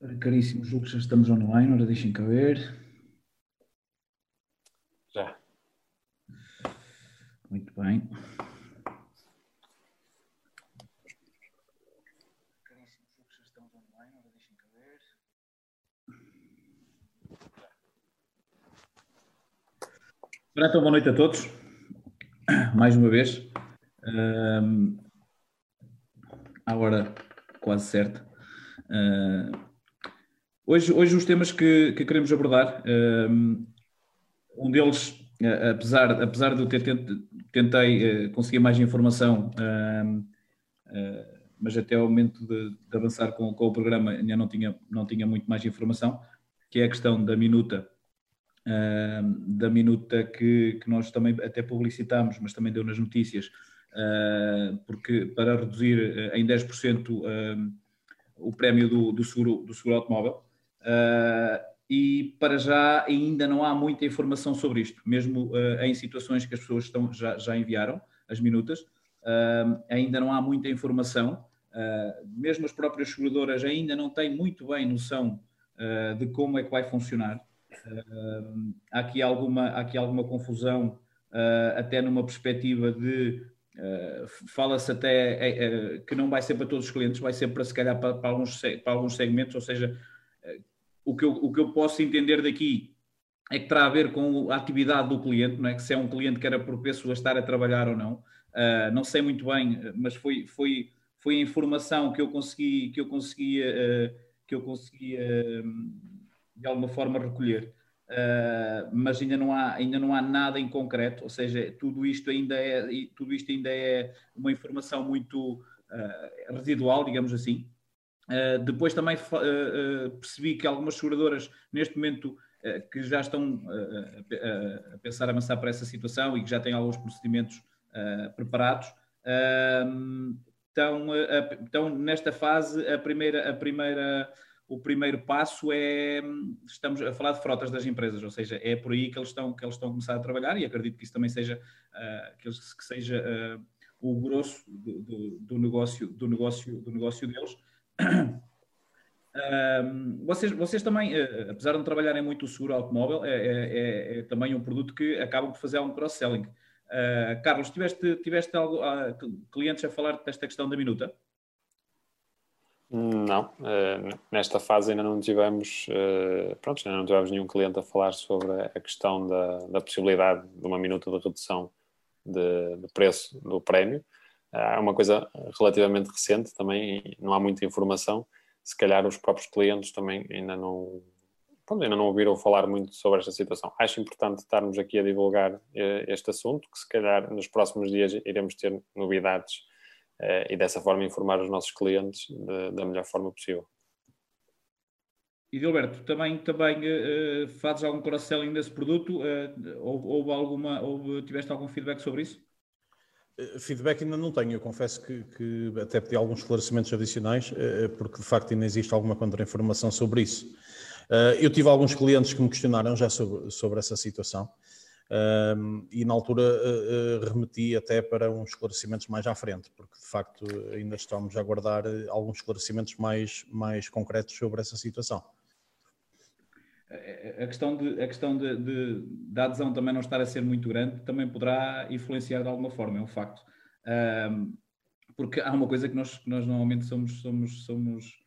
Caríssimo, julgo que já estamos online, ora deixem cá ver. Já. Muito bem. Então, boa noite a todos. Mais uma vez. Um, à hora quase certa. Uh, hoje, hoje os temas que, que queremos abordar, um deles, apesar, apesar de eu ter tentei uh, conseguir mais informação, uh, mas até ao momento de, de avançar com, com, o programa ainda não tinha, não tinha muito mais informação, que é a questão da minuta, da minuta que, que nós também até publicitámos, mas também deu nas notícias, porque para reduzir em 10% o prémio do, do, seguro, do seguro automóvel. Uh, e para já ainda não há muita informação sobre isto, mesmo uh, em situações que as pessoas estão, já, já enviaram as minutas, uh, ainda não há muita informação. mesmo as próprias seguradoras ainda não têm muito bem noção de como é que vai funcionar. há, aqui alguma, há aqui alguma confusão, até numa perspectiva de Uh, Fala-se até uh, que não vai ser para todos os clientes, vai ser para se calhar para, para, alguns, para alguns segmentos, ou seja, uh, o, que eu, o que eu posso entender daqui é que terá a ver com a atividade do cliente, não é? que se é um cliente que era propenso a estar a trabalhar ou não. não sei muito bem, mas foi, foi, foi a informação que eu consegui, que eu conseguia, que eu conseguia de alguma forma recolher. Uh, mas ainda não, há, ainda não há nada em concreto, ou seja, tudo isto ainda é, tudo isto ainda é uma informação muito uh, residual, digamos assim. Uh, depois também percebi que algumas seguradoras, neste momento, que já estão a pensar avançar para essa situação e que já têm alguns procedimentos preparados, estão, estão nesta fase, a primeira, a primeira o primeiro passo é estamos a falar de frotas das empresas, ou seja, é por aí que eles estão que eles estão a começar a trabalhar e acredito que isso também seja uh, que, eles, que, seja uh, o grosso do, do, do, negócio do negócio do negócio deles. Uh, vocês, vocês também, uh, apesar de não trabalharem muito o seguro automóvel, é, é, é, é também um produto que acabam por fazer algum cross-selling. Uh, Carlos, tiveste, tiveste algo, clientes a falar desta questão da minuta? Não, uh, nesta fase ainda não tivemos, uh, pronto, ainda não tivemos nenhum cliente a falar sobre a questão da, da possibilidade de uma minuta de redução de, de preço do prémio. É uma coisa relativamente recente também, não há muita informação. Se calhar os próprios clientes também ainda não, pronto, ainda não ouviram falar muito sobre esta situação. Acho importante estarmos aqui a divulgar este assunto, que se calhar nos próximos dias iremos ter novidades eh, e dessa forma informar os nossos clientes da melhor forma possível. E Gilberto, também, também uh, fazes algum cross-selling desse produto? Uh, houve, alguma, houve, tiveste algum feedback sobre isso? Feedback ainda não tenho, eu confesso que, que até pedi alguns esclarecimentos adicionais, porque de facto ainda existe alguma contra-informação sobre isso. Eu tive alguns clientes que me questionaram já sobre, sobre essa situação um, e na altura remeti até para uns esclarecimentos mais à frente, porque de facto ainda estamos a aguardar alguns esclarecimentos mais, mais concretos sobre essa situação. A questão, de, a questão de, de, da adesão também não estar a ser muito grande também poderá influenciar de alguma forma, é um facto. Um, porque há uma coisa que nós, que nós normalmente somos, somos, somos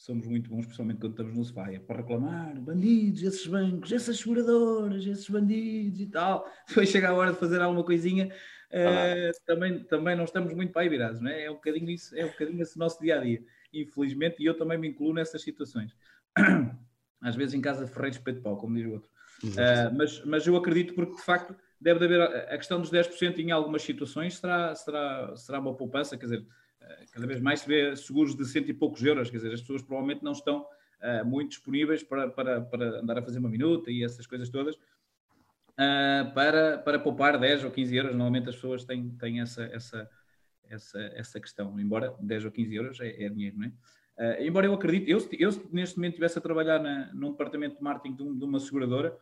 somos muito bons, principalmente quando estamos no sofá, é para reclamar, bandidos, esses bancos, essas seguradoras, esses bandidos e tal. Depois chega a hora de fazer alguma coisinha, uh, também, também não estamos muito para aí virados, não é? É um bocadinho isso, é um bocadinho esse nosso dia a dia, infelizmente, e eu também me incluo nessas situações. Às vezes em casa ferrei de de pau, como diz o outro. Uh, mas, mas eu acredito porque de facto deve haver a questão dos 10% em algumas situações será, será, será uma poupança, quer dizer, cada vez mais se vê seguros de cento e poucos euros, quer dizer, as pessoas provavelmente não estão uh, muito disponíveis para, para, para andar a fazer uma minuta e essas coisas todas, uh, para, para poupar 10 ou 15 euros. Normalmente as pessoas têm, têm essa, essa, essa, essa questão, embora 10 ou 15 euros é, é dinheiro, não é? Uh, embora eu acredite, eu, eu neste momento estivesse a trabalhar na, num departamento de marketing de, um, de uma seguradora,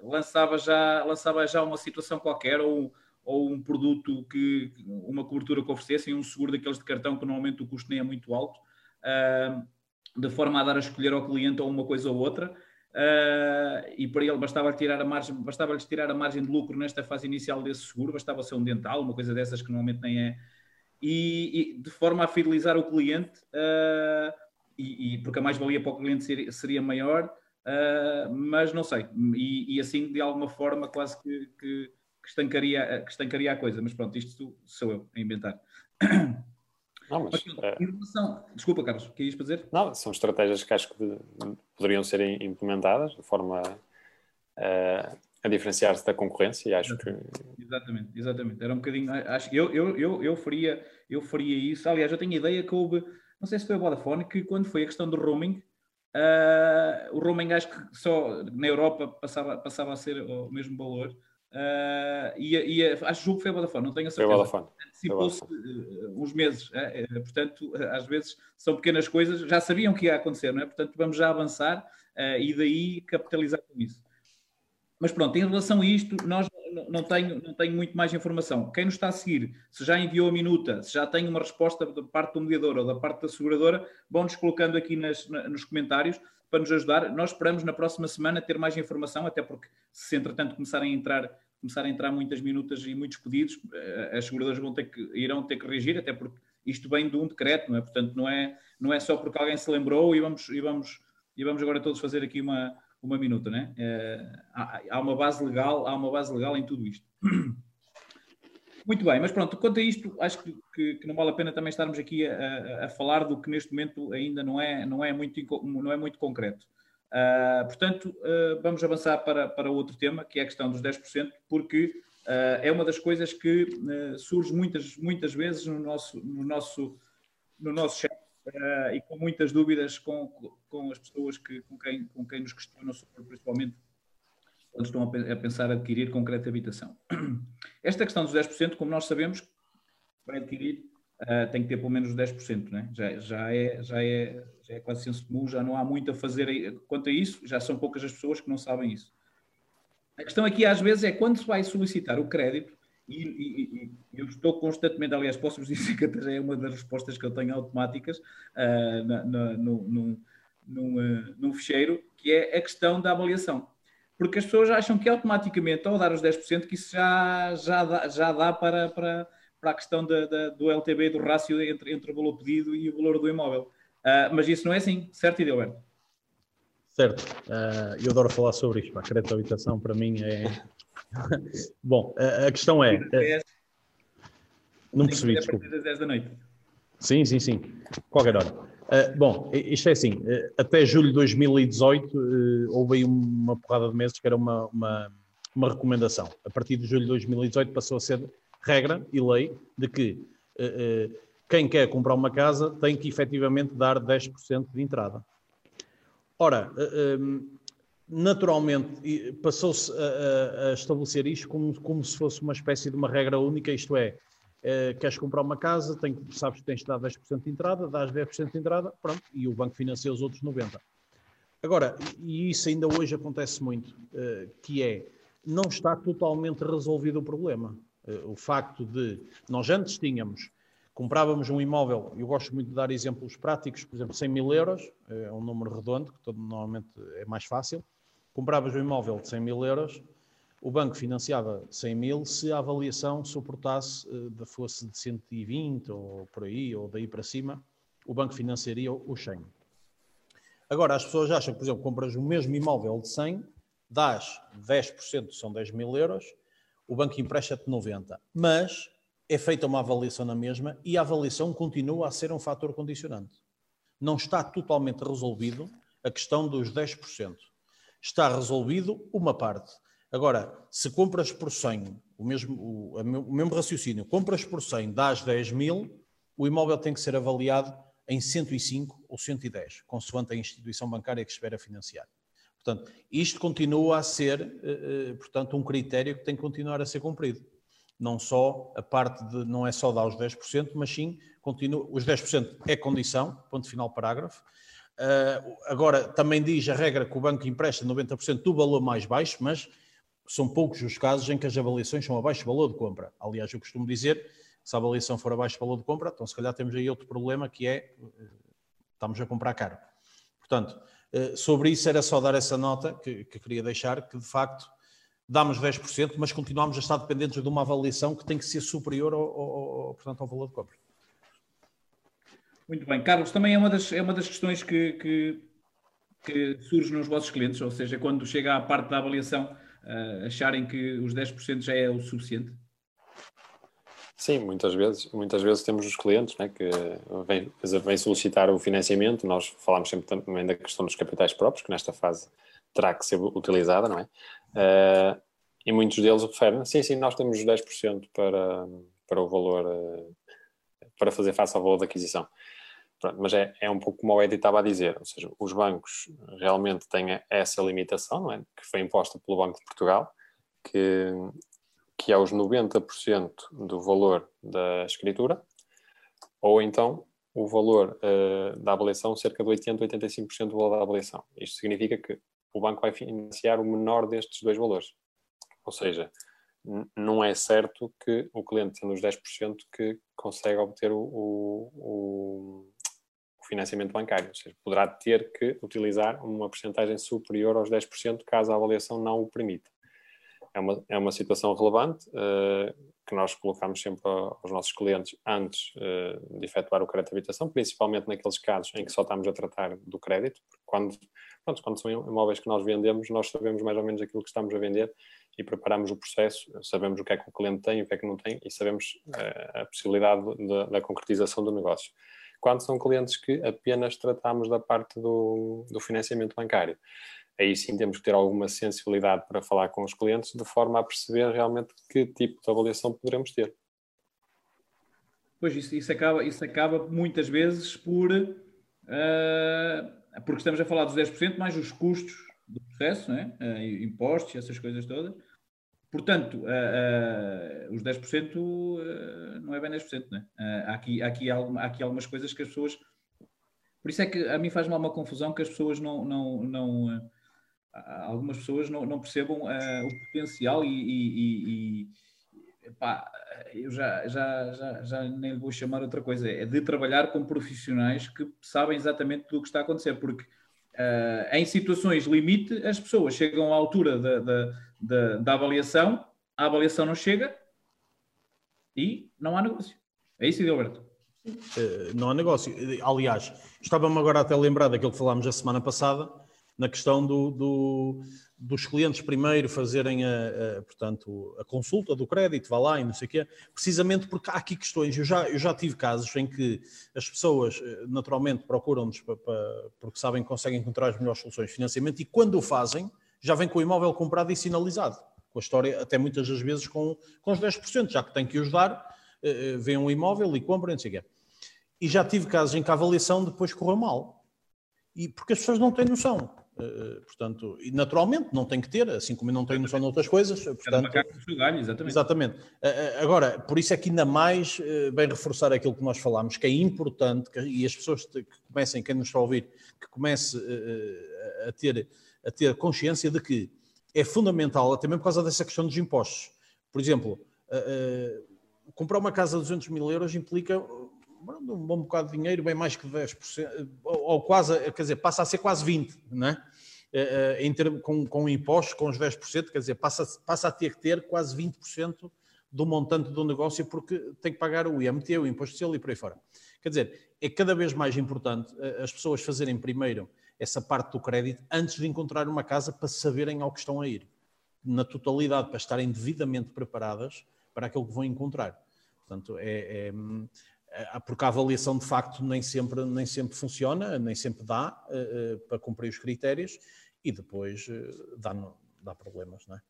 lançava, já, lançava já uma situação qualquer ou ou um produto que uma cobertura que oferecessem, um seguro daqueles de cartão que normalmente o custo nem é muito alto, uh, de forma a dar a escolher ao cliente ou uma coisa ou outra. Uh, e para ele bastava tirar a margem, bastava lhes tirar a margem de lucro nesta fase inicial desse seguro, bastava ser um dental, uma coisa dessas que normalmente nem é, e, e de forma a fidelizar o cliente, uh, e, e, porque a mais-valia para o cliente seria, seria maior, uh, mas não sei, e, e, assim de alguma forma quase que, que, que, estancaria, que estancaria a coisa, mas pronto, isto sou eu a inventar. Não, mas, é... relação... Desculpa, Carlos, o que ias dizer? Não, são estratégias que acho que poderiam ser implementadas de forma uh, a diferenciar-se da concorrência e acho que... Exatamente, exatamente. Era um bocadinho... Acho, eu, eu, eu, eu, faria, eu faria isso. Aliás, eu tenho a ideia que houve... Não sei se foi a Vodafone, que quando foi a questão do roaming, uh, o roaming acho que só na Europa passava, passava a ser o mesmo valor. Uh, e, e acho que foi a Vodafone, não tenho a certeza. Vodafone. Antecipou-se uh, uns meses, uh, portanto, às vezes são pequenas coisas, já sabiam que ia acontecer, não é? Portanto, vamos já avançar e daí capitalizar com isso. Mas pronto, em relação a isto, nós não tenho, não tenho muito mais informação. Quem nos está a seguir, se já enviou a minuta, se já tem uma resposta da parte do mediador ou da parte da seguradora, vão-nos colocando aqui nas, nos comentários para nos ajudar. Nós esperamos na próxima semana ter mais informação, até porque se entretanto começarem a entrar começar a entrar muitas minutas e muitos pedidos, eh, as seguradoras vão ter que, irão ter que reagir, até porque isto vem de um decreto, não é? Portanto, não é, não é só porque alguém se lembrou e vamos, e vamos, e vamos agora todos fazer aqui uma, uma minuta, né? É, há, uma base legal, há uma base legal em tudo isto. Muito bem, mas pronto, quanto a isto, acho que, que, que não vale a pena também estarmos aqui a, a, a, falar do que neste momento ainda não é, não é, muito, não é muito concreto. Uh, portanto, uh, vamos avançar para, para outro tema, que é a questão dos 10%, porque uh, é uma das coisas que surge muitas, muitas vezes no nosso, no nosso, no nosso chat e com muitas dúvidas com, com as pessoas que, com, quem, com quem nos questionam sobre, principalmente, quando estão a pensar adquirir concreta habitação. Esta questão dos 10%, como nós sabemos, vai adquirir uh, tem que ter pelo menos 10%, né? já, já, é, já, é, já é quase senso comum, já não há muito a fazer quanto a isso, já são poucas as pessoas que não sabem isso. A questão aqui às vezes é quando se vai solicitar o crédito, e, e, e eu estou constantemente, aliás, posso-vos dizer que até é uma das respostas que eu tenho automáticas uh, na, na, no, no, num, uh, num fecheiro, que é a questão da avaliação. Porque as pessoas acham que automaticamente, ao dar os 10%, que isso já, já dá, já dá para, para, para a questão da, da, do LTV, do rácio entre, entre o valor pedido e o valor do imóvel. Uh, mas isso não é assim, certo, Idilberto? Certo, uh, eu adoro falar sobre isto. A crédito de habitação para mim é. Bom, a, a questão é. Não percebi, desculpa. das 10 da noite. Sim, sim, sim. Qualquer hora. Uh, bom, isto é assim, uh, até julho de 2018 uh, houve aí uma porrada de meses que era uma, uma, uma, recomendação. A partir de julho de 2018 passou a ser regra e lei de que uh, quem quer comprar uma casa tem que efetivamente dar 10% de entrada. Ora, naturalmente passou-se a, a, estabelecer isto como, como, se fosse uma espécie de uma regra única, isto é, queres comprar uma casa, tem, sabes que tens de dar 10% de entrada, dás 10% de entrada, pronto, e o banco financia os outros 90%. Agora, e isso ainda hoje acontece muito, que é, não está totalmente resolvido o problema. Eh, o facto de nós antes tínhamos, comprávamos um imóvel, eu gosto muito de dar exemplos práticos, por exemplo, 100 mil euros, é um número redondo, que todo, normalmente é mais fácil. Compravas um imóvel de 100 mil euros, o banco financiava 100 mil se a avaliação suportasse, eh, fosse de 120 ou por aí, ou daí para cima, o banco financiaria os 100. Agora, as pessoas acham que, por exemplo, compras o mesmo imóvel de 100, dás 10%, são 10 mil euros, o banco empresta-te 90, mas é feita uma avaliação na mesma e a avaliação continua a ser um fator condicionante. Não está totalmente resolvido a questão dos 10%. Está resolvido uma parte. Agora, se compras por 100, o mesmo, o, o mesmo raciocínio, compras por 100, dás 10 mil, o imóvel tem que ser avaliado em 105 ou 110, consoante a instituição bancária que espera financiar. Portanto, isto continua a ser, eh, eh, portanto, um critério que tem que continuar a ser cumprido. Não só a parte de, não é só dar os 10%, mas sim, continua, os 10% é condição, ponto final parágrafo. Uh, agora, também diz a regra que o banco empresta 90% do valor mais baixo, mas são poucos os casos em que as avaliações são abaixo do valor de compra. Aliás, eu costumo dizer, se a avaliação for abaixo do valor de compra, então se calhar temos aí outro problema que é, estamos a comprar caro. Portanto, eh, sobre isso era só dar essa nota que, que queria deixar, que de facto damos 10%, mas continuamos a estar dependentes de uma avaliação que tem que ser superior ao, ao, ao portanto, ao valor de compra. Muito bem. Carlos, também é uma das, é uma das questões que, que, que surge nos vossos clientes, ou seja, quando chega à parte da avaliação, uh, acharem que os 10% já é o suficiente? Sim, muitas vezes, muitas vezes temos os clientes né, que vêm, vêm solicitar o financiamento, nós falamos sempre também da questão dos capitais próprios, que nesta fase terá que ser utilizada, não é? Uh, e muitos deles referem, sim, sim, nós temos 10% para, para o valor, uh, para fazer face ao valor da aquisição. Pronto, mas é, é um pouco como o Edi estava a dizer, ou seja, os bancos realmente têm essa limitação, é? Que foi imposta pelo Banco de Portugal, que, que é os 90% do valor da escritura, ou então o valor uh, da avaliação cerca de 80, 85% do valor da avaliação. Isto significa que o banco vai financiar o menor destes dois valores. Ou seja, não é certo que o cliente, tendo os 10%, que consegue obter o, o, financiamento bancário. Ou seja, poderá ter que utilizar uma porcentagem superior aos 10% caso a avaliação não o permita. É uma, é uma situação relevante uh, que nós colocamos sempre aos nossos clientes antes uh, de efetuar o crédito de habitação, principalmente naqueles casos em que só estamos a tratar do crédito. Quando pronto, quando são imóveis que nós vendemos, nós sabemos mais ou menos aquilo que estamos a vender e preparamos o processo, sabemos o que é que o cliente tem o que é que não tem e sabemos uh, a possibilidade de, da concretização do negócio. Quando são clientes que apenas tratamos da parte do, do financiamento bancário, aí sim temos que ter alguma sensibilidade para falar com os clientes de forma a perceber realmente que tipo de avaliação poderemos ter. Pois isso, isso acaba, isso acaba muitas vezes por uh porque estamos a falar dos 10% mais os custos do processo, né? Uh, impostos, essas coisas todas. Portanto, uh, uh, os 10% uh, não é 10%, né? há, aqui, há, aqui, há aqui algumas coisas que as pessoas. Por isso é que a mim faz mal uma confusão que as pessoas não. não, não algumas pessoas não, não percebam o potencial e, e, e Epá, eu já, já, já, já nem vou chamar outra coisa, é de trabalhar com profissionais que sabem exatamente do que está a acontecer, porque uh, em situações limite as pessoas chegam à altura da, da, da, da, avaliação, a avaliação não chega e não há negócio. É isso, Gilberto? Uh, não há negócio. Aliás, estava-me agora até a lembrar daquilo que falámos a semana passada, na questão do, do dos clientes primeiro fazerem a, a, portanto, a consulta do crédito, vá lá e não sei o quê, precisamente porque há aqui questões. Eu já, eu já tive casos em que as pessoas eh, naturalmente procuram-nos porque sabem que conseguem encontrar as melhores soluções de financiamento e quando o fazem, já vem com o imóvel comprado e sinalizado. Com a história, até muitas das vezes com, com os 10%, já que tem que os dar, eh, vêem um imóvel e compram, não sei o quê. E já tive casos em que a avaliação depois correu mal. E porque as pessoas não têm noção. Uh, portanto, e naturalmente não tem que ter, assim como não tem noção de outras coisas. Portanto, ganho, exatamente. exatamente. Uh, agora, por isso é que ainda mais uh, bem reforçar aquilo que nós falámos, que é importante, que, e as pessoas que comecem, quem nos está a ouvir, que comece a, ter, a ter consciência de que é fundamental, mesmo por causa dessa questão dos impostos. Por exemplo, comprar uma casa de 200 mil euros implica um bom bocado de dinheiro, bem mais que 10%, ou, ou quase, quer dizer, passa a ser quase 20%, não é? Eh, eh, em termos, com, com impostos, com os 10%, quer dizer, passa, passa a ter que ter quase 20% do montante do negócio porque tem que pagar o IMT, o imposto social e por aí fora. Quer dizer, é cada vez mais importante eh, as pessoas fazerem primeiro essa parte do crédito antes de encontrar uma casa para saberem ao que estão a ir. Na totalidade, para estarem devidamente preparadas para aquilo que vão encontrar. Portanto, é, é, eh, porque a avaliação de facto nem sempre, nem sempre funciona, nem sempre dá uh, uh, para cumprir os critérios e depois uh, dá, dá problemas, não é?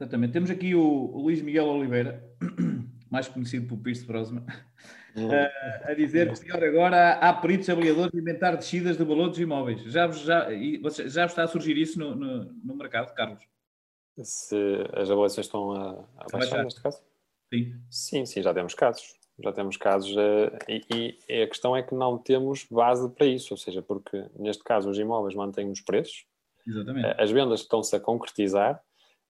Exatamente. Temos aqui o, o Luís Miguel Oliveira, mais conhecido por Pierce Brosman, a dizer que pior agora há peritos avaliadores de inventar descidas de valor dos imóveis. Já, já, já está a surgir isso no, no, no mercado, Carlos? Se as avaliações estão a, a baixar, neste caso? Sim. Sim, sim, já temos casos já temos casos uh, e, e, a questão é que não temos base para isso, ou seja, porque neste caso os imóveis mantêm os preços. Uh, as vendas estão-se a concretizar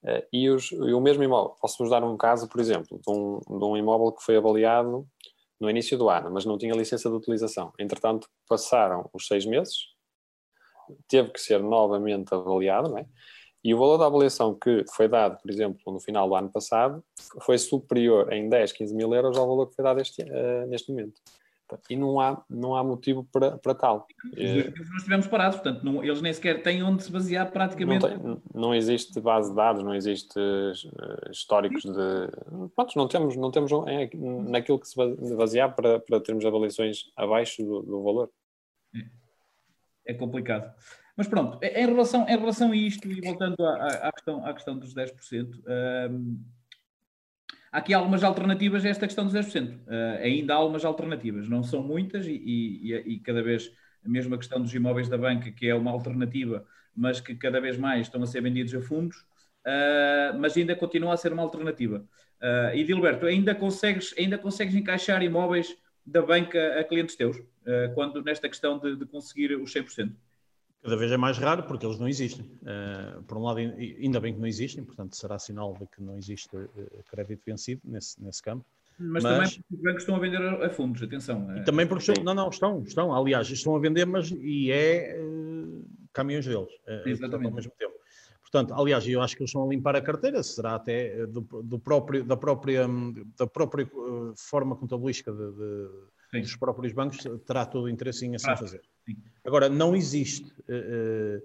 uh, e, os, e, o mesmo imóvel, posso-vos dar um caso, por exemplo, de um, de um imóvel que foi avaliado no início do ano, mas não tinha licença de utilização. Entretanto, passaram os seis meses teve que ser novamente avaliado, é? E o valor da avaliação que foi dado, por exemplo, no final do ano passado, foi superior em 10, 15 mil euros ao valor que foi dado este, uh, neste momento. E não há, não há motivo para, para tal. Nós estivemos parados, portanto, não, eles nem sequer têm onde se basear praticamente. Não, tem, não, existe base de dados, não existe uh, históricos de. Pronto, não temos, não temos é, naquilo que se basear para, para termos avaliações abaixo do, do valor. É, é complicado. Mas pronto, em relação, em relação a isto, e voltando à, à, questão, à questão dos 10%, um, há aqui algumas alternativas a esta questão dos 10%. Uh, ainda há algumas alternativas, não são muitas, e, e, e, cada vez, a mesma questão dos imóveis da banca, que é uma alternativa, mas que cada vez mais estão a ser vendidos a fundos, uh, mas ainda continua a ser uma alternativa. Uh, e Dilberto, ainda consegues, ainda consegues encaixar imóveis da banca a clientes teus, quando nesta questão de, de conseguir os 100%? Cada vez é mais raro porque eles não existem. Uh, por um lado, ainda bem que não existem, portanto, será sinal de que não existe uh, crédito vencido nesse, nesse campo. Mas, mas, também porque os bancos estão a vender a, fundos, atenção. E também porque estão, não, não, estão, estão, aliás, estão a vender, mas e é uh, caminhões deles, Exatamente. ao mesmo tempo. Portanto, aliás, eu acho que eles estão a limpar a carteira, será até do, do próprio, da própria, da própria forma contabilística de, de, dos próprios bancos, terá todo o interesse em assim ah. fazer. Agora, não existe, uh,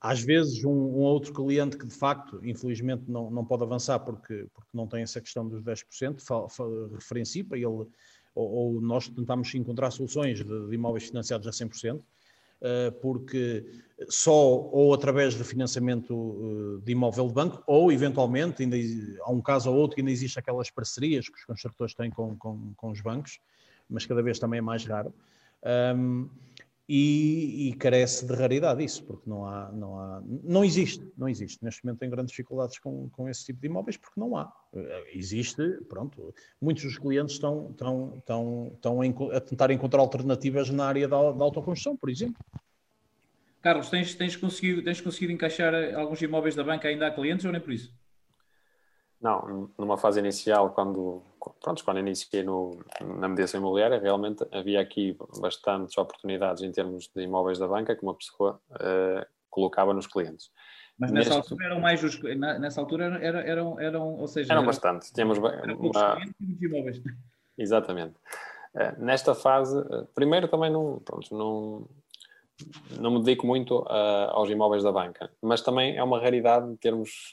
às vezes, um, um, outro cliente que de facto, infelizmente, não, não pode avançar porque, porque não tem essa questão dos 10%, fa, fa, referencia para ele, ou, ou, nós tentamos encontrar soluções de, de imóveis financiados a 100%, uh, porque só ou através de financiamento de imóvel de banco, ou eventualmente, ainda há um caso ou outro que ainda existe aquelas parcerias que os construtores têm com, com, com os bancos, mas cada vez também é mais raro. Um, e, e, carece de raridade isso, porque não há, não há, não existe, não existe. Neste momento tem grandes dificuldades com, com esse tipo de imóveis porque não há. Existe, pronto, muitos dos clientes estão, estão, estão, estão a tentar encontrar alternativas na área da, da autoconstrução, por exemplo. Carlos, tens, tens, conseguido, tens conseguido encaixar alguns imóveis da banca ainda a clientes ou nem por isso? Não, numa fase inicial, quando, pronto, quando iniciei no, na mediação imobiliária, realmente havia aqui bastantes oportunidades em termos de imóveis da banca que uma pessoa uh, colocava nos clientes. Mas nessa Neste... altura eram mais os, nessa altura eram, eram, eram ou seja, eram bastante. Temos uma... imóveis. Exatamente. Uh, nesta fase, uh, primeiro também não, pronto, não, não me dedico muito aos imóveis da banca, mas também é uma raridade termos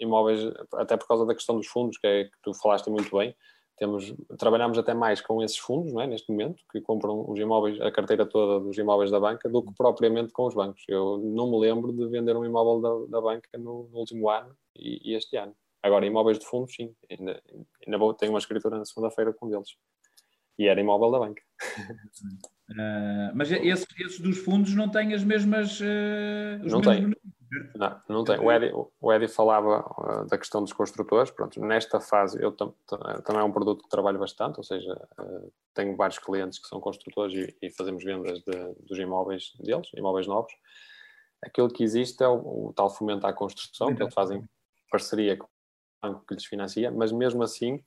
imóveis, até por causa da questão dos fundos, que, é, que tu falaste muito bem. Temos, trabalhamos até mais com esses fundos, é, neste momento, que compram os imóveis, a carteira toda dos imóveis da banca, do que propriamente com os bancos. Eu não me lembro de vender um imóvel da, da banca no, no último ano e, e, este ano. Agora, imóveis de fundos, sim. Ainda, ainda vou, tenho uma escritura na segunda-feira com um deles. E era imóvel da banca. Uh, mas esses, esses, dos fundos não têm as mesmas. Uh, não têm. Não, não tem. O Eddie, o falava uh, da questão dos construtores. Pronto, nesta fase eu tam, também é um produto que trabalho bastante, ou seja, uh, tenho vários clientes que são construtores e, e fazemos vendas de, dos imóveis deles, imóveis novos. Aquilo que existe é o, o tal fomento à construção, que eles fazem parceria com o banco que lhes financia, mas mesmo assim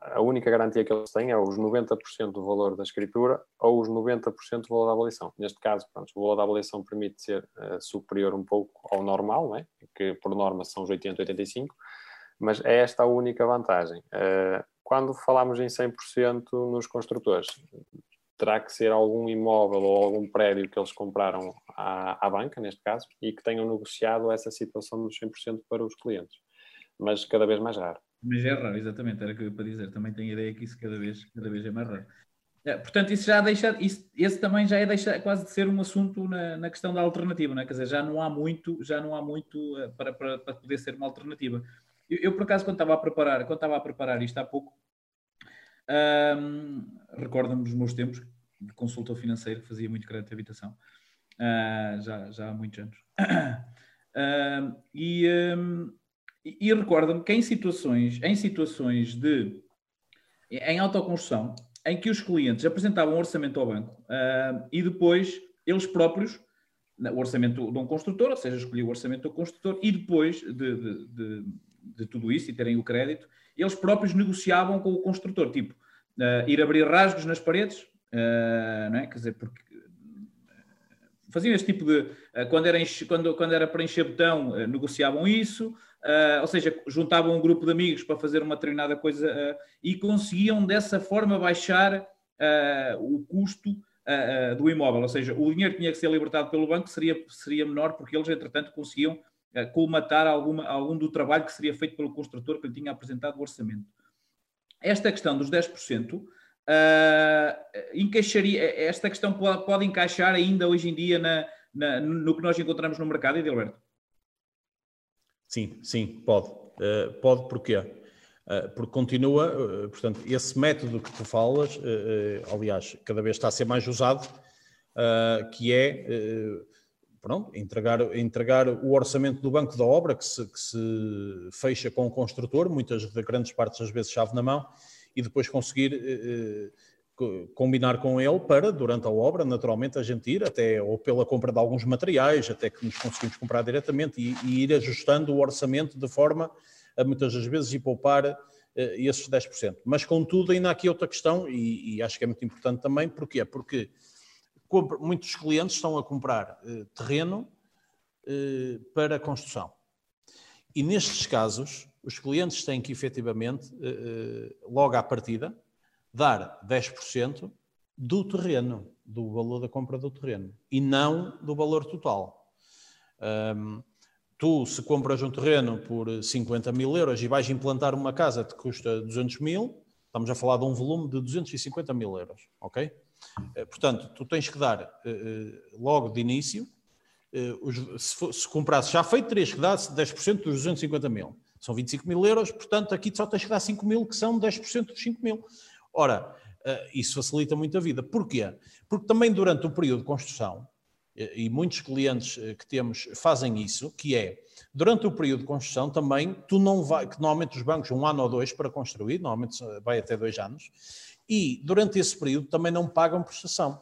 a única garantia que eles têm é os 90% do valor da escritura ou os 90% do valor da avaliação. Neste caso, pronto, o valor da avaliação permite ser uh, superior um pouco ao normal, é? que por norma são os 80, 85, mas é esta a única vantagem. Uh, quando falamos em 100% nos construtores, terá que ser algum imóvel ou algum prédio que eles compraram à, à banca, neste caso, e que tenham negociado essa situação dos 100% para os clientes, mas cada vez mais raro. Mas é raro, exatamente, era o que eu ia para dizer. Também tenho a ideia que isso cada vez, cada vez é mais raro. É, portanto, isso já deixa, isso, esse também já é deixa, quase de ser um assunto na, na questão da alternativa, não é? quer dizer, já não há muito, já não há muito uh, para, para, para, poder ser uma alternativa. Eu, eu, por acaso, quando estava a preparar, quando estava a preparar isto há pouco, um, recordo-me dos meus tempos de consultor financeiro, que fazia muito crédito de habitação, uh, já, já há muitos anos. Uh, e, um, e, e recorda-me que em situações, em situações de em autoconstrução, em que os clientes apresentavam um orçamento ao banco uh, e depois eles próprios, o orçamento de um construtor, ou seja, escolhiam o orçamento do construtor e depois de, de, de, de, tudo isso e terem o crédito, eles próprios negociavam com o construtor, tipo, uh, ir abrir rasgos nas paredes, uh, não é? Quer dizer, porque faziam este tipo de. Quando era, quando, quando era para encher botão, negociavam isso, ou seja, juntavam um grupo de amigos para fazer uma determinada coisa e conseguiam dessa forma baixar o custo do imóvel. Ou seja, o dinheiro que tinha que ser libertado pelo banco seria, seria menor porque eles, entretanto, conseguiam colmatar alguma, algum do trabalho que seria feito pelo construtor que lhe tinha apresentado o orçamento. Esta questão dos 10%, uh, encaixaria, esta questão pode, pode, encaixar ainda hoje em dia na, na, no que nós encontramos no mercado, Edilberto? Sim, sim, pode. Uh, pode porquê? Uh, porque continua, uh, portanto, esse método que tu falas, aliás, cada vez está a ser mais usado, que é pronto, entregar, entregar o orçamento do banco da obra, que se, que se fecha com o construtor, muitas grandes partes às vezes chave na mão, e depois conseguir combinar com ele para, durante a obra, naturalmente, a gente ir até, ou pela compra de alguns materiais, até que nos conseguimos comprar diretamente, e, e ir ajustando o orçamento de forma a muitas das vezes ir poupar eh, esses 10%. Mas, contudo, ainda há aqui outra questão, e, e acho que é muito importante também, porquê? Porque muitos clientes estão a comprar eh, terreno eh, para construção. E nestes casos, os clientes têm que efetivamente, logo à partida, dar 10% do terreno, do valor da compra do terreno, e não do valor total. Um, tu, se compras um terreno por 50 mil euros e vais implantar uma casa que custa 200 mil, estamos a falar de um volume de 250 mil euros, ok? Eh, portanto, tu tens que dar eh, eh, logo de início, se, se comprasses já feito, terias que dar 10% dos 250 mil. São 25 mil euros, portanto, aqui só tens que dar 5 mil, que são 10% dos 5 mil. Ora, isso facilita muito a vida. Porquê? Porque também durante o período de construção, e muitos clientes que temos fazem isso, que é, durante o período de construção também, tu não vai, que normalmente os bancos um ano ou dois para construir, normalmente vai até dois anos, e durante esse período também não pagam prestação.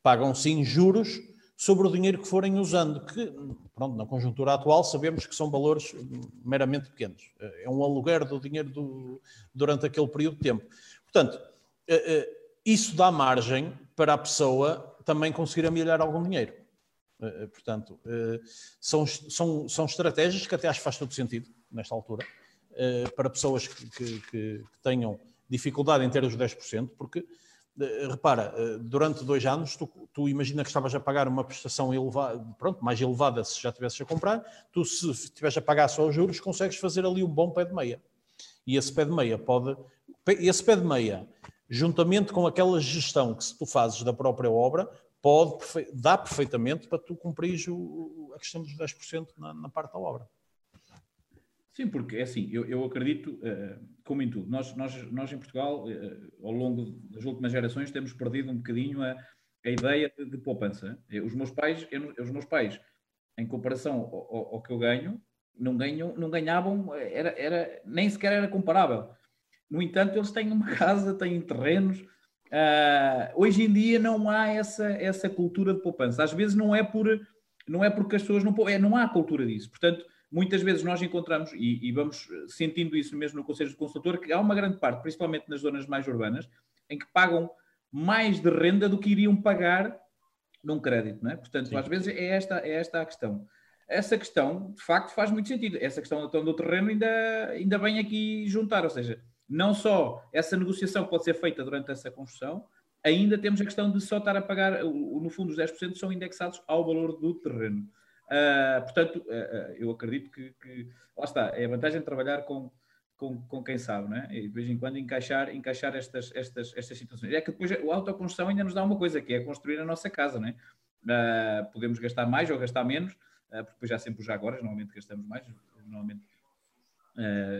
Pagam sim juros sobre o dinheiro que forem usando, que, pronto, na conjuntura atual sabemos que são valores meramente pequenos. É um aluguer do dinheiro do, durante aquele período de tempo. Portanto, eh, eh, isso dá margem para a pessoa também conseguir amelhar algum dinheiro. Eh, portanto, são, são, são estratégias que até acho que faz todo sentido nesta altura, para pessoas que, que, que tenham dificuldade em ter os 10%, porque, eh, repara, eh, durante dois anos, tu, tu imagina que estavas a pagar uma prestação elevada, pronto, mais elevada se já estivesses a comprar, tu se estiveres a pagar só os juros, consegues fazer ali um bom pé de meia. E esse pé de meia pode, esse pé de meia, juntamente com aquela gestão que se tu fazes da própria obra, pode dar perfeitamente para tu cumprir a questão dos 10% na, na parte da obra. Sim, porque é assim, eu, eu acredito, uh, como em tudo, nós, nós, nós em Portugal, uh, ao longo das últimas gerações, temos perdido um bocadinho a, a ideia de, de poupança. Os meus pais, eu, os meus pais, em comparação ao, ao, que eu ganho, não, ganham, não ganhavam, era, era, nem sequer era comparável. No entanto, eles têm uma casa, têm terrenos. Uh, hoje em dia não há essa, essa cultura de poupança. Às vezes não é por não é porque as pessoas não é, não há cultura disso. Portanto, muitas vezes nós encontramos, e, e, vamos sentindo isso mesmo no Conselho de Consultor, que há uma grande parte, principalmente nas zonas mais urbanas, em que pagam mais de renda do que iriam pagar num crédito, não é? Portanto, Sim. às vezes é esta, é esta a questão. Essa questão, de facto, faz muito sentido. Essa questão então, do terreno ainda, ainda vem aqui juntar, ou seja, não só essa negociação pode ser feita durante essa construção, ainda temos a questão de só estar a pagar, no fundo, os 10% são indexados ao valor do terreno. Uh, portanto, uh, eu acredito que, que, lá está, é a vantagem de trabalhar com, com, com quem sabe, não é? E de vez em quando encaixar, encaixar estas, estas, estas situações. É que depois a autoconstrução ainda nos dá uma coisa, que é construir a nossa casa, é? Uh, podemos gastar mais ou gastar menos, porque depois já sempre já agora, normalmente gastamos mais, normalmente.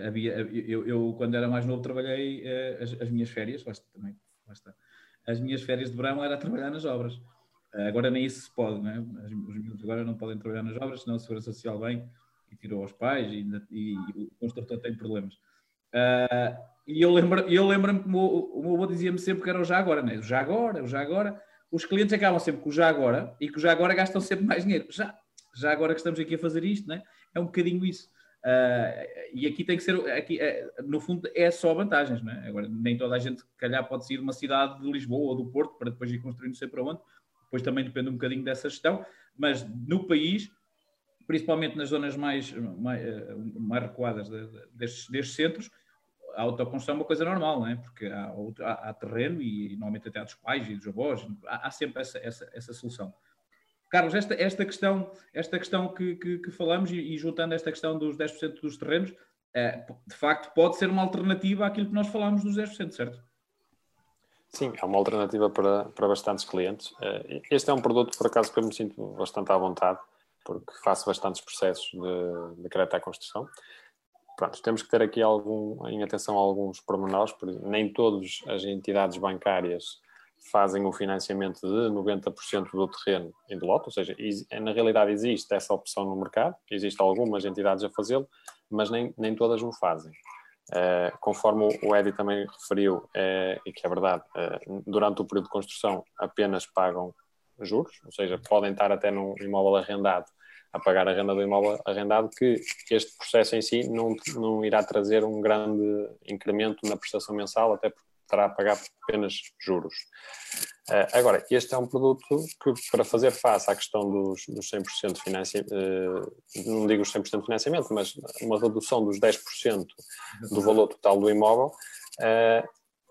havia, eu, eu, quando era mais novo, trabalhei as, as, minhas férias, lá também, lá está. As minhas férias de verão era trabalhar nas obras. Agora nem isso se pode, não é? Os miúdos agora não podem trabalhar nas obras, senão a Segurança Social vem e tirou aos pais e, e, o construtor tem problemas. Uh, e eu lembro-me eu lembro que o o meu avô dizia-me sempre que era o já agora, né? O já agora, o já agora. Os clientes acabam sempre com o já agora e que o já agora gastam sempre mais dinheiro. Já, já agora que estamos aqui a fazer isto, né? é um bocadinho isso. Uh, e aqui tem que ser, aqui, no fundo, é só vantagens. Né? Agora, nem toda a gente, calhar, pode sair de uma cidade de Lisboa ou do Porto para depois ir construindo não sei para onde depois também depende um bocadinho dessa gestão, mas no país, principalmente nas zonas mais, mais, eh, mais recuadas destes, destes centros, a autoconstrução é uma coisa normal, não é? Porque há, há, há terreno e, normalmente até há dos pais e dos avós, há, há sempre essa, essa, essa solução. Carlos, esta, esta questão, esta questão que, que, que falamos e, e, juntando esta questão dos 10% dos terrenos, é, de facto pode ser uma alternativa àquilo que nós falámos dos 10%, certo? Sim, é uma alternativa para, para bastantes clientes. Eh, este é um produto, por acaso, que eu me sinto bastante à vontade, porque faço bastantes processos de, de crédito à construção. Pronto, temos que ter aqui algum, em atenção alguns pormenores, porque nem todas as entidades bancárias fazem o financiamento de 90% do terreno em lote, ou seja, na realidade existe essa opção no mercado, existem algumas entidades a fazê-lo, mas nem, nem todas o fazem. Uh, conforme o Edi também referiu, uh, e que é verdade, uh, durante o período de construção apenas pagam juros, ou seja, podem estar até num imóvel arrendado a pagar a renda do imóvel arrendado, que este processo em si não, não irá trazer um grande incremento na prestação mensal, até porque estará a pagar apenas juros. Uh, agora, este é um produto que, para fazer face à questão dos, dos 100% de financiamento, uh, não digo os 100% de financiamento, mas uma redução dos 10% do valor total do imóvel, uh,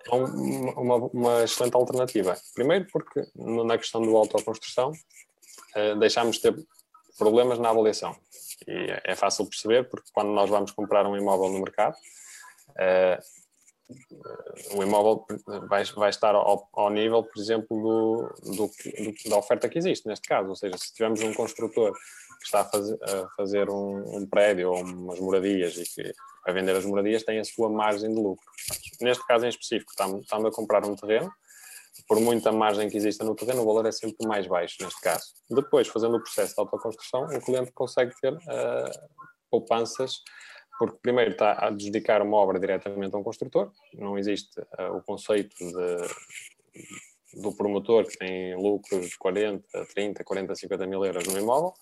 é um, uma, uma, excelente alternativa. Primeiro, porque na questão do autoconstrução, uh, deixámos de ter problemas na avaliação. E é, é fácil perceber, porque quando nós vamos comprar um imóvel no mercado, o imóvel vai, vai estar ao, ao nível, por exemplo, do, do, da oferta que existe neste caso. Ou seja, se tivermos um construtor que está a, fazer, a fazer um, um, prédio ou umas moradias e que vai vender as moradias, tem a sua margem de lucro. Neste caso em específico, estamos, estamos a comprar um terreno, por muita margem que exista no terreno, o valor é sempre mais baixo neste caso. Depois, fazendo o processo de autoconstrução, o cliente consegue ter uh, poupanças porque primeiro está a adjudicar uma obra diretamente a um construtor, não existe uh, o conceito de, do promotor que tem lucros de 40, 30, 40, 50 mil euros no imóvel.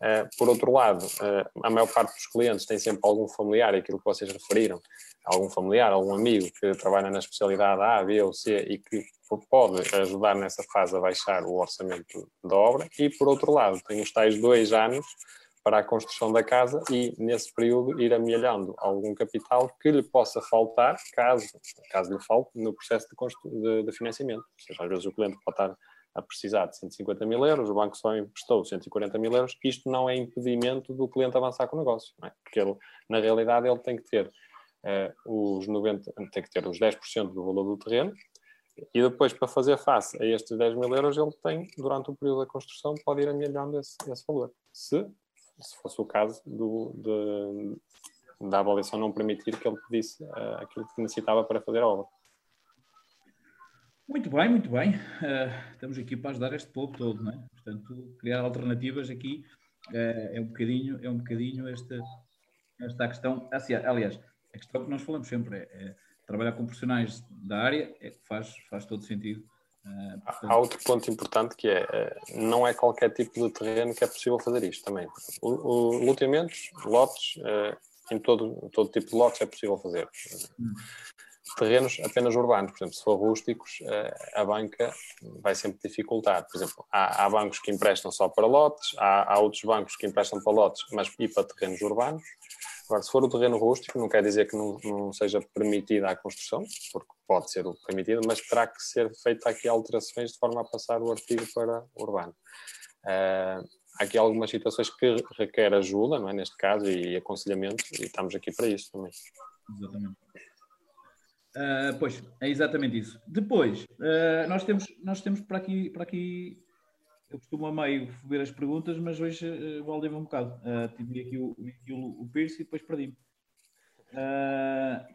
Uh, por outro lado, uh, a maior parte dos clientes tem sempre algum familiar, aquilo que vocês referiram, algum familiar, algum amigo que trabalha na especialidade A, B ou C e que pode ajudar nessa fase a baixar o orçamento da obra. E por outro lado, tem os tais dois anos para a construção da casa e, nesse período, ir amelhando algum capital que lhe possa faltar, caso, caso lhe falte, no processo de, de, de financiamento. Ou seja, às vezes o cliente pode estar a precisar de 150 mil euros, o banco só emprestou 140 mil euros, isto não é impedimento do cliente avançar com o negócio, é? porque ele, na realidade ele tem que ter uh, os 90, tem que ter os 10% do valor do terreno, e depois, para fazer face a estes 10 mil euros, ele tem, durante o período da construção, pode ir amelhando esse, esse valor. Se se fosse o caso do, de, da avaliação não permitir que ele pedisse uh, aquilo que necessitava para fazer a obra. Muito bem, muito bem. Uh, estamos aqui para ajudar este povo todo, não é? Portanto, criar alternativas aqui uh, é um bocadinho, é um bocadinho esta, esta questão. Assim, aliás, a questão que nós falamos sempre é, é trabalhar com profissionais da área é que faz, faz todo sentido Uh, portanto... Há outro ponto importante que é, eh, não é qualquer tipo de terreno que é possível fazer isto também. O, o loteamentos, lotes, uh, em todo, todo tipo de lotes é possível fazer. Hum. Terrenos apenas urbanos, por exemplo, se for rústicos, a banca vai sempre dificultar. Por exemplo, há, há bancos que emprestam só para lotes, há, há, outros bancos que emprestam para lotes, mas e para terrenos urbanos. Agora, se for o terreno rústico, não quer dizer que não, não seja permitida a construção, porque pode ser permitido, mas terá que ser feita aqui alterações de forma a passar o artigo para urbano. Uh, há aqui algumas situações que requer ajuda, não é, neste caso, e aconselhamento, e estamos aqui para isso também. Exatamente. Uh, pois, é exatamente isso. Depois, uh, nós, temos, nós temos para aqui, para aqui, eu costumo a meio ver as perguntas, mas hoje uh, valdei-me um bocado. Uh, tive aqui o, o, o Pierce e depois perdi-me. Uh,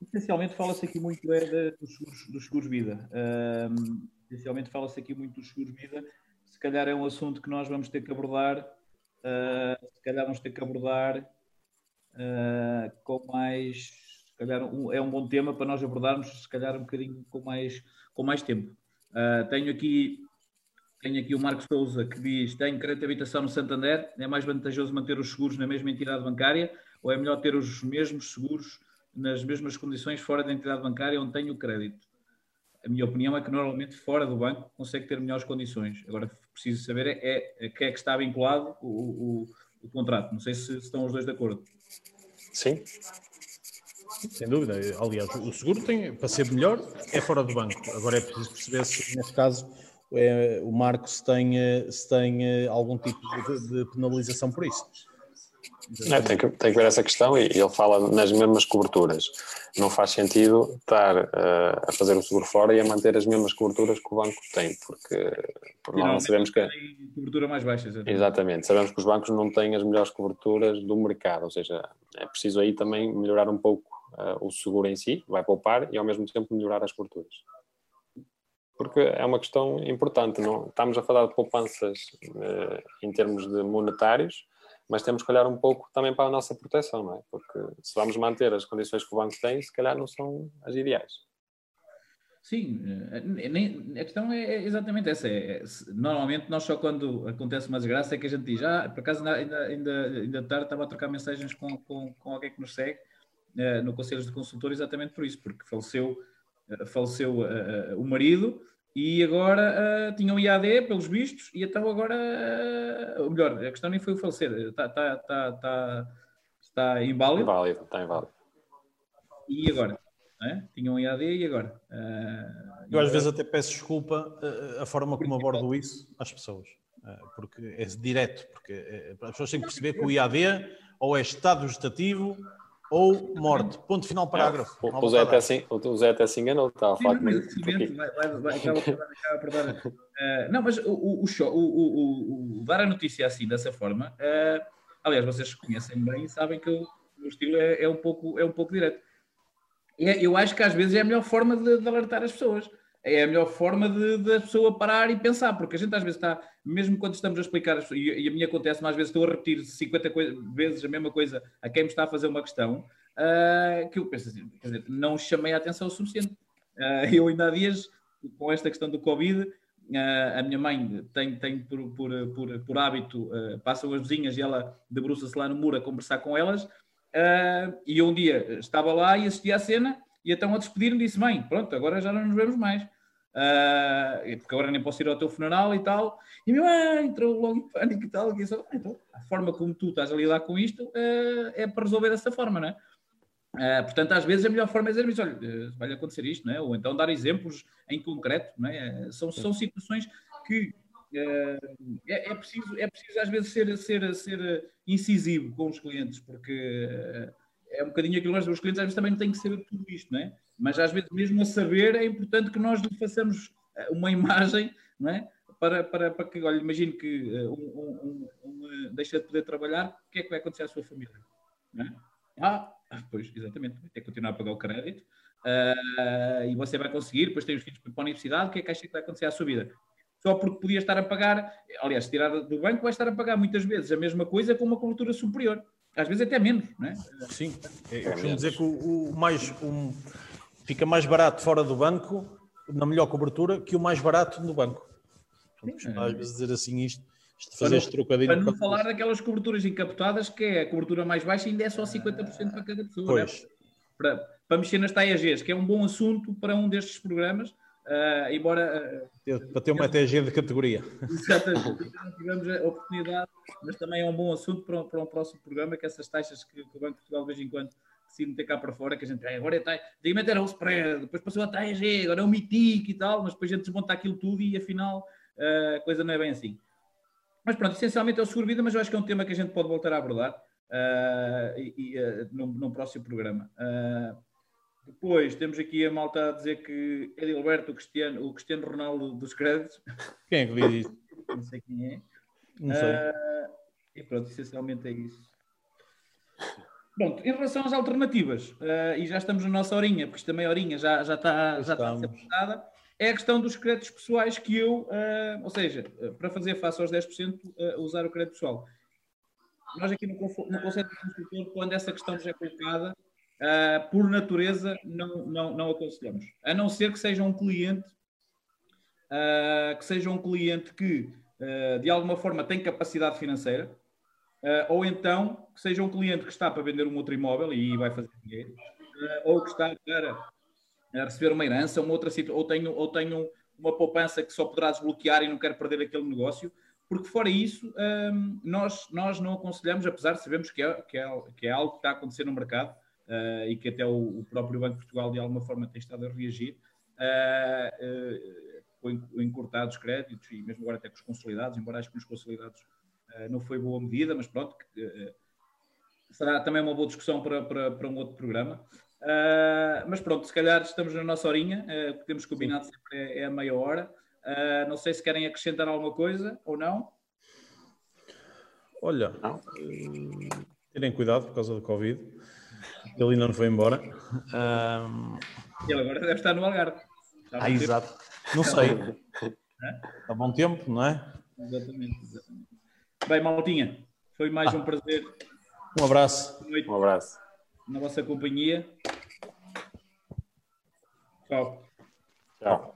Essencialmente fala-se aqui muito é de, dos, seguros, dos seguros vida. Um, essencialmente fala-se aqui muito dos seguros vida. Se calhar é um assunto que nós vamos ter que abordar. Uh, se calhar vamos ter que abordar uh, com mais. Se calhar um, é um bom tema para nós abordarmos, se calhar um bocadinho com mais, com mais tempo. Uh, tenho aqui tenho aqui o Marcos Souza que diz: tem crédito de habitação no Santander, é mais vantajoso manter os seguros na mesma entidade bancária ou é melhor ter os mesmos seguros nas mesmas condições fora da entidade bancária onde tenho o crédito. a minha opinião é que normalmente fora do banco consegue ter melhores condições. Agora, preciso saber é, é a que é que está vinculado o, o, o contrato. Não sei se estão os dois de acordo. Sim. Sem dúvida. Aliás, o seguro tem, para ser melhor, é fora do banco. Agora é preciso perceber se, neste caso, é, o Marco se tem, se tem eh, algum tipo de, de penalização por isso. É, tem, que, tem que ver essa questão e ele fala nas mesmas coberturas. Não faz sentido estar uh, a fazer o seguro fora e a manter as mesmas coberturas que o banco tem, porque por nós sabemos que. cobertura mais baixa. Exatamente. exatamente. Sabemos que os bancos não têm as melhores coberturas do mercado, ou seja, é preciso aí também melhorar um pouco uh, o seguro em si, vai poupar e ao mesmo tempo melhorar as coberturas porque é uma questão importante. Não, estamos a falar de poupanças uh, em termos de monetários, mas temos que olhar um pouco também para a nossa proteção, não é? Porque se vamos manter as condições que o banco tem, se calhar não são as ideais. Sim, eh, a questão é, é exatamente essa. É, normalmente, nós só quando acontece uma desgraça é que a gente diz: Ah, por acaso ainda, ainda, ainda tarde estava a trocar mensagens com, com, com alguém que nos segue uh, no Conselho de Consultor, exatamente por isso, porque faleceu, faleceu uh, o marido e agora uh, tinham IAD, pelos vistos, e então agora, uh, ou melhor, a questão nem foi o falecer, está, está, está, está, está inválido. Inválido, está inválido. E agora? É? Tinham IAD e agora? Uh, Eu às vezes até peço desculpa a forma como abordo isso às pessoas, porque é direto, porque as pessoas têm que perceber que o IAD ou é estado vegetativo ou morte. Ponto final, parágrafo. É, o, Zé até assim, o Zé até se enganou, estava a falar comigo. Não, mas o, o, o, o, dar a notícia assim, dessa forma, uh, aliás, vocês conhecem bem e sabem que o meu estilo é, é, um pouco, é um pouco direto. E é, eu acho que às vezes é a melhor forma de, de alertar as pessoas é a melhor forma de, de, a pessoa parar e pensar, porque a gente às vezes está, mesmo quando estamos a explicar, e, e a mim acontece, mas às vezes estou a repetir 50 vezes a mesma coisa a quem me está a fazer uma questão, uh, que eu penso assim, quer dizer, não chamei a atenção o suficiente. Uh, eu ainda há dias, com esta questão do Covid, uh, a minha mãe tem, tem por, por, por, por hábito, passam as vizinhas e ela debruça-se lá no muro a conversar com elas, e eu um dia estava lá e assisti à cena, e então a despedir-me disse: Mãe, pronto, agora já não nos vemos mais. Uh, porque agora nem posso ir ao teu funeral e tal. E meu, ah, entrou logo em pânico e tal. E ah, então, a forma como tu estás a lidar com isto uh, é para resolver dessa forma, não é? Uh, portanto, às vezes a melhor forma é dizer isso, olha, vai acontecer isto, não é? ou então dar exemplos em concreto. Não é? São, são situações que é, é, preciso, é preciso às vezes ser, ser, ser incisivo com os clientes, porque é um bocadinho aquilo que os clientes às vezes também não têm que saber tudo isto, não é? Mas às vezes mesmo a saber é importante que nós lhe façamos eh, uma imagem, não é? Para, para, para que, olha, imagine que uh, um, um, um, deixa de poder trabalhar, o que é que vai acontecer à sua família? É? Ah, pois, exatamente, vai ter que continuar a pagar o crédito uh, e você vai conseguir, depois tem os filhos para a universidade, o que é que acha que vai acontecer à sua vida? Só porque podia estar a pagar, aliás, tirar do banco, vai estar a pagar muitas vezes a mesma coisa com uma cobertura superior às vezes até menos, não é? Sim, eu costumo dizer que o, o mais fica mais barato fora do banco, na melhor cobertura, que o mais barato no banco. Portanto, às vezes dizer assim isto, isto fazer este trocadilho. Para não falar daquelas coberturas encapotadas, que é a cobertura mais baixa, ainda é só 50% para cada pessoa. Pois. Né? Para, para mexer nas TAGs, que é um bom assunto para um destes programas, uh, embora. Uh, para ter uma TAG de categoria. Exatamente, não tivemos a oportunidade mas também é um bom assunto para um, para um próximo programa, que essas taxas que, que o Banco de Portugal de vez em quando decide meter cá para fora, que a gente agora é taxa, antigamente era o spread, depois passou a taxa, agora é o MITIC e tal, mas depois a gente desmonta aquilo tudo e afinal uh, a coisa não é bem assim. Mas pronto, essencialmente é o seguro-vida, mas eu acho que é um tema que a gente pode voltar a abordar uh, e, e uh, num, num, próximo programa. Depois temos aqui a malta a dizer que é Edilberto, o Cristiano, o Cristiano Ronaldo dos créditos. Quem é que diz isso? não sei quem é. Não sei. Uh, e pronto, essencialmente é isso. Pronto, em relação às alternativas, uh, e já estamos na nossa horinha, porque esta meia horinha já, já está, já está a ser postada, é a questão dos créditos pessoais que eu, uh, ou seja, para fazer face aos 10%, usar o crédito pessoal. Nós aqui no, no Conselho de Consultor, quando essa questão já é colocada, por natureza, não, não, não aconselhamos. A não ser que seja um cliente, que seja um cliente que uh, de alguma forma tem capacidade financeira, uh, ou então que seja um cliente que está para vender um outro imóvel e vai fazer dinheiro, uh, ou que está para receber uma herança, uma outra ou tenho, ou tenho uma poupança que só poderá desbloquear e não quero perder aquele negócio, porque fora isso, nós, nós não aconselhamos, apesar de sabermos que é, que é, que é algo que está a acontecer no mercado uh, e que até o, o, próprio Banco de Portugal de alguma forma tem estado a reagir, uh, uh, com encurtados créditos e mesmo agora até com os consolidados, embora acho que nos consolidados não foi boa medida, mas pronto, será também uma boa discussão para, para, para um outro programa. Uh, mas pronto, se calhar estamos na nossa horinha, uh, o que temos combinado Sim. sempre é, é, a meia hora. Uh, não sei se querem acrescentar alguma coisa ou não. Olha, não. terem cuidado por causa do Covid. Ele ainda não foi embora. Ele agora deve estar no Algarve. Está ah, exato. Tempo. Não sei. Há bom tempo, não é? Exatamente, exatamente. Bem, Maltinha, foi mais ah. um prazer. Um abraço. Um abraço na vossa companhia. Tchau. Tchau.